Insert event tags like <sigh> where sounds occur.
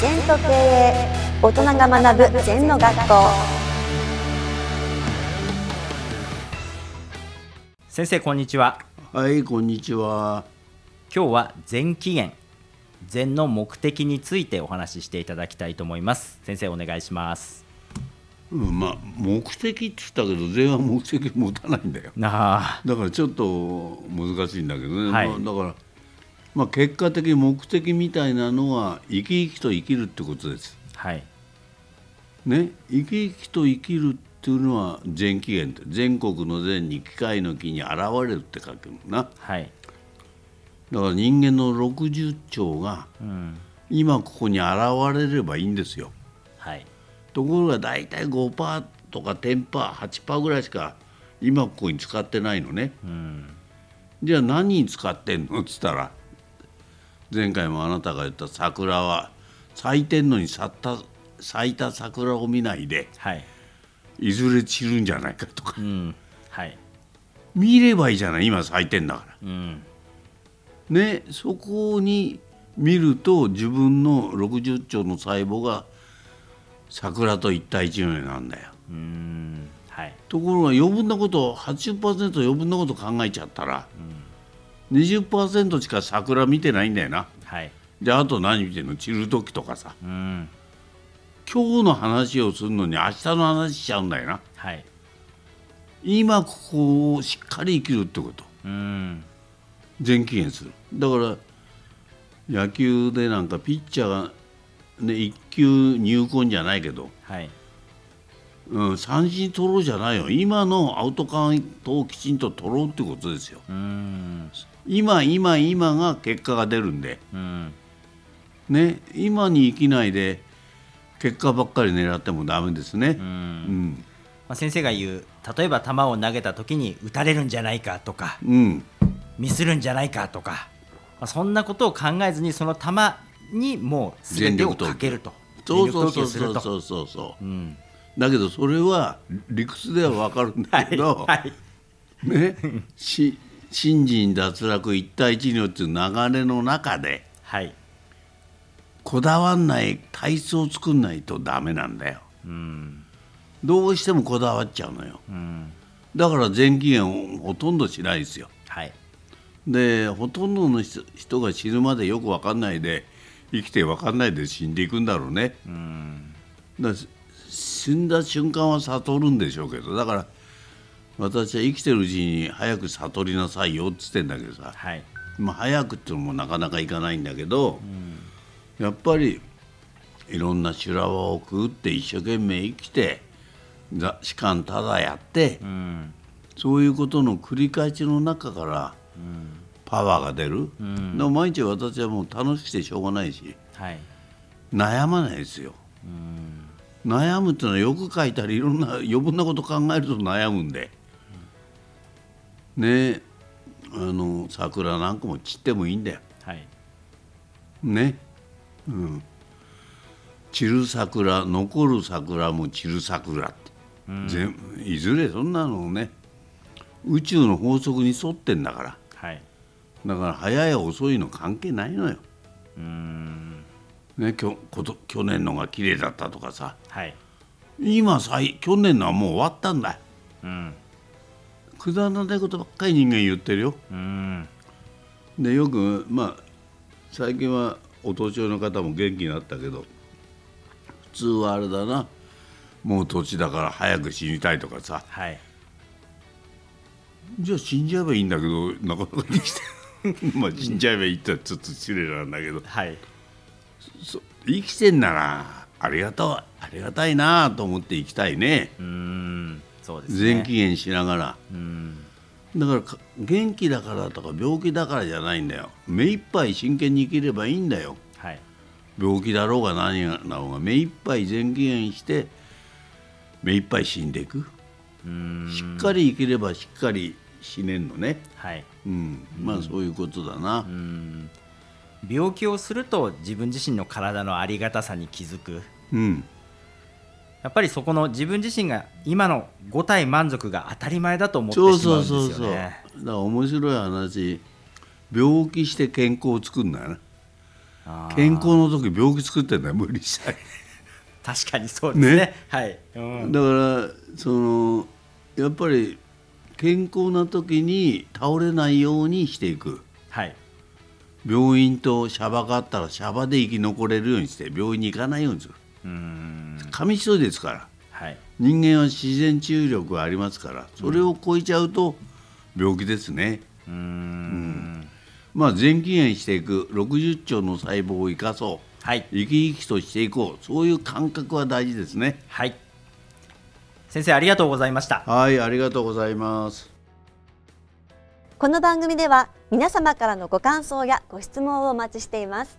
全と経営大人が学ぶ全の学校。先生こんにちは。はい、こんにちは。今日は全起源禅の目的についてお話ししていただきたいと思います。先生お願いします。うん、まあ目的って言ったけど全は目的持たないんだよ。あ。だからちょっと難しいんだけどね。はい。まあ、だからまあ結果的に目的みたいなのは生き生きと生きるってことです。あはいね、生き生きと生きるっていうのは全起源って全国の善に機械の木に現れるって書くもんな。はいだから人間の60兆がうん今ここに現れればいいんですよ。はいところが大体5%とか10%、8%ぐらいしか今ここに使ってないのね。うんじゃあ何に使ってんの？っつったら前回もあなたが言った桜は咲いてんのに咲った咲いた桜を見ないではい。いずれ散るんじゃないかとか。うん。はい。見ればいいじゃない？今咲いてんだから。うん。ねそこに見ると自分の60兆の細胞が桜と一対一のようになるんだよ。うん。はい。ところが余分なこと80%余分なこと考えちゃったら、20%しか桜見てないんだよな。はい。じゃああと何見てんの？散る時とかさ。うん。今日の話をするのに明日の話しちゃうんだよな。はい。今ここをしっかり生きるってこと。うん。全起源する。だから野球でなんかピッチャーが、ね、1球入魂じゃないけど、はい。うん、三振取ろうじゃないよ。今のアウトカウントをきちんと取ろうってことですよ。うん今今今が結果が出るんで。うん。ね今に生きないで結果ばっかり狙ってもダメですね。う。うん。ん、まあ、先生が言う例えば球を投げた時に打たれるんじゃないかとかうん、ミスるんじゃないかとか、まあ、そんなことを考えずにその球にもう全てをかけると。そうそうそうそうそうそう。そううんだけどそれは理屈ではわかるんだけど、はい。ねし新人脱落一対一のっていう流れの中ではいこだわんない体質を作んないとダメなんだよ。うんどうしてもこだわっちゃうのよ。うんだから全期限をほとんどしないですよ。はいでほとんどの人人が死ぬまでよく分かんないで生きて分かんないで死んでいくんだろうね。うんだ死んだ瞬間は悟るんでしょうけどだから私は生きてるうちに早く悟りなさいよっつってんだけどさ、はい。まあ、早くっていうのもなかなかいかないんだけど、やっぱりいろんな修羅場をくぐって一生懸命生きてざ士官ただやって、うん。そういうことの繰り返しの中からパワーが出る、ん。でも毎日私はもう楽しくてしょうがないしはい。悩まないですよ。悩むっていうのはよく書いたりいろんな余分なこと考えると悩むんで、ねあの桜なんかも散ってもいいんだよ。はい。ね、うん、散る桜残る桜も散る桜って、全いずれそんなのね宇宙の法則に沿ってんだから。はい。だから早い遅いの関係ないのよ。うん。ね、きょこと去年のが綺麗だったとかさ。はい。今さい去年のはもう終わったんだ。ようんくだらないことばっかり人間言ってるよ。うん。でよくまあ最近はお年寄りの方も元気になったけど普通はあれだな。もう年だから早く死にたいとかさ。はい。じゃあ死んじゃえばいいんだけどなかなか生きて <laughs> まあ死んじゃえばいいってちょっと失礼なんだけど。はい。そ生きてんならありがとうありがたいなと思って生きたいね。うんそうです期限しながら。うん。だからか元気だからとか病気だからじゃないんだよ。目いっぱい真剣に生きればいいんだよ。はい。病気だろうが何だろうが目いっぱい全期限して目いっぱい死んでいく。うん。しっかり生きればしっかり死ねんのね。はい。うん。まあそういうことだな。うん。病気をすると自分自身の体のありがたさに気づく。うんやっぱりそこの自分自身が今の五体満足が当たり前だと思ってそうしまうんそうそうそうですよね。だから面白い話。病気して健康を作るんだよなあー。健康の時病気作ってんだよ無理したり確かにそうですね。ね。はい、うん、だからそのやっぱり健康な時に倒れないようにしていく。はい。病院とシャバがあったらシャバで生き残れるようにして病院に行かないようにする紙一重ですから。はい。人間は自然治癒力がありますからそれを超えちゃうと病気ですね、うーん。まあ全起源していく60兆の細胞を生かそう。はい。生き生きとしていこう。そういう感覚は大事ですね。はい。先生ありがとうございました。はいありがとうございます。この番組では皆様からのご感想やご質問をお待ちしています